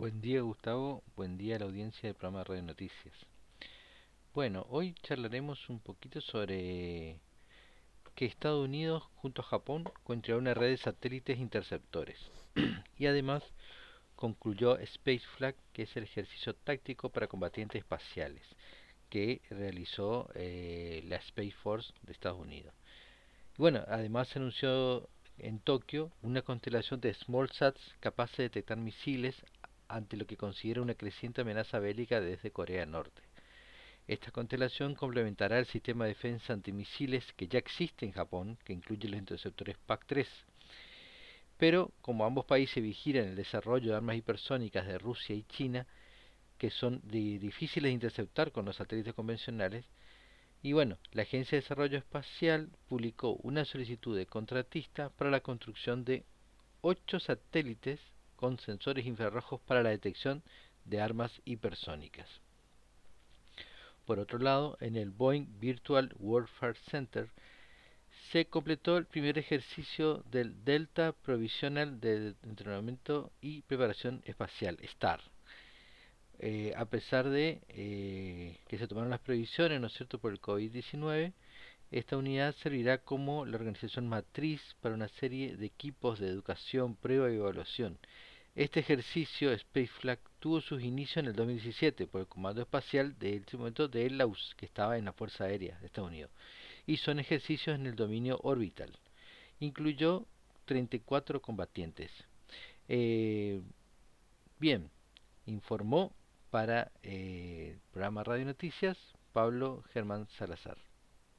Buen día Gustavo, buen día a la audiencia del programa Radio Noticias. Bueno, hoy charlaremos un poquito sobre que Estados Unidos junto a Japón construyeron una red de satélites interceptores y además concluyó Space Flag, que es el ejercicio táctico para combatientes espaciales que realizó eh, la Space Force de Estados Unidos. bueno, además se anunció en Tokio una constelación de small sats capaces de detectar misiles ante lo que considera una creciente amenaza bélica desde Corea del Norte. Esta constelación complementará el sistema de defensa antimisiles que ya existe en Japón, que incluye los interceptores PAC-3. Pero, como ambos países vigilan el desarrollo de armas hipersónicas de Rusia y China, que son difíciles de interceptar con los satélites convencionales, y bueno, la Agencia de Desarrollo Espacial publicó una solicitud de contratista para la construcción de ocho satélites con sensores infrarrojos para la detección de armas hipersónicas. Por otro lado, en el Boeing Virtual Warfare Center se completó el primer ejercicio del Delta Provisional de Entrenamiento y Preparación Espacial, STAR. Eh, a pesar de eh, que se tomaron las previsiones, ¿no es cierto?, por el COVID-19, esta unidad servirá como la organización matriz para una serie de equipos de educación, prueba y evaluación este ejercicio Space Flag tuvo sus inicios en el 2017 por el Comando Espacial de ese momento de LAUS, que estaba en la Fuerza Aérea de Estados Unidos, y son ejercicios en el dominio orbital. Incluyó 34 combatientes. Eh, bien, informó para eh, el programa Radio Noticias Pablo Germán Salazar.